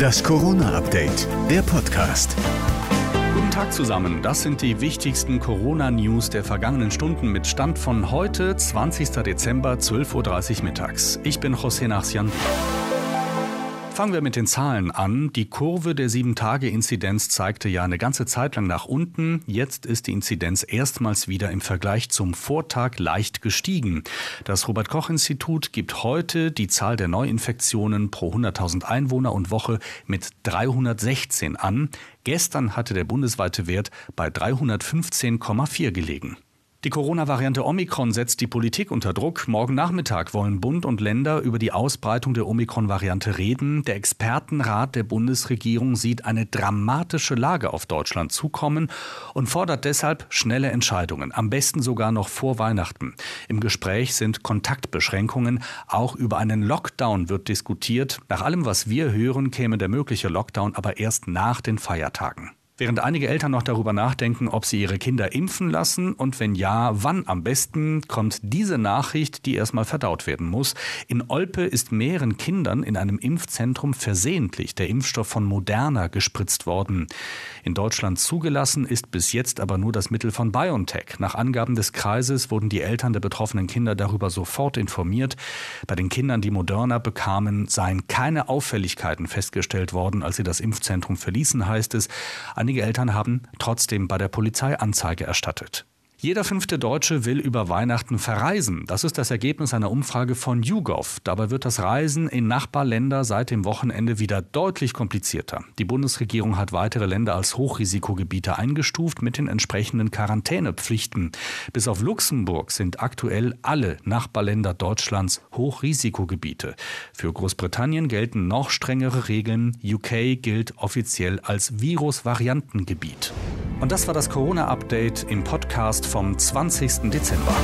Das Corona-Update, der Podcast. Guten Tag zusammen. Das sind die wichtigsten Corona-News der vergangenen Stunden mit Stand von heute, 20. Dezember, 12.30 Uhr mittags. Ich bin José Nachsian. Fangen wir mit den Zahlen an. Die Kurve der 7-Tage-Inzidenz zeigte ja eine ganze Zeit lang nach unten. Jetzt ist die Inzidenz erstmals wieder im Vergleich zum Vortag leicht gestiegen. Das Robert-Koch-Institut gibt heute die Zahl der Neuinfektionen pro 100.000 Einwohner und Woche mit 316 an. Gestern hatte der bundesweite Wert bei 315,4 gelegen. Die Corona-Variante Omikron setzt die Politik unter Druck. Morgen Nachmittag wollen Bund und Länder über die Ausbreitung der Omikron-Variante reden. Der Expertenrat der Bundesregierung sieht eine dramatische Lage auf Deutschland zukommen und fordert deshalb schnelle Entscheidungen, am besten sogar noch vor Weihnachten. Im Gespräch sind Kontaktbeschränkungen. Auch über einen Lockdown wird diskutiert. Nach allem, was wir hören, käme der mögliche Lockdown aber erst nach den Feiertagen. Während einige Eltern noch darüber nachdenken, ob sie ihre Kinder impfen lassen und wenn ja, wann am besten, kommt diese Nachricht, die erstmal verdaut werden muss. In Olpe ist mehreren Kindern in einem Impfzentrum versehentlich der Impfstoff von Moderna gespritzt worden. In Deutschland zugelassen ist bis jetzt aber nur das Mittel von BioNTech. Nach Angaben des Kreises wurden die Eltern der betroffenen Kinder darüber sofort informiert. Bei den Kindern, die Moderna bekamen, seien keine Auffälligkeiten festgestellt worden, als sie das Impfzentrum verließen, heißt es. Einige Eltern haben trotzdem bei der Polizei Anzeige erstattet. Jeder fünfte Deutsche will über Weihnachten verreisen. Das ist das Ergebnis einer Umfrage von YouGov. Dabei wird das Reisen in Nachbarländer seit dem Wochenende wieder deutlich komplizierter. Die Bundesregierung hat weitere Länder als Hochrisikogebiete eingestuft mit den entsprechenden Quarantänepflichten. Bis auf Luxemburg sind aktuell alle Nachbarländer Deutschlands Hochrisikogebiete. Für Großbritannien gelten noch strengere Regeln. UK gilt offiziell als Virusvariantengebiet. Und das war das Corona-Update im Podcast vom 20. Dezember.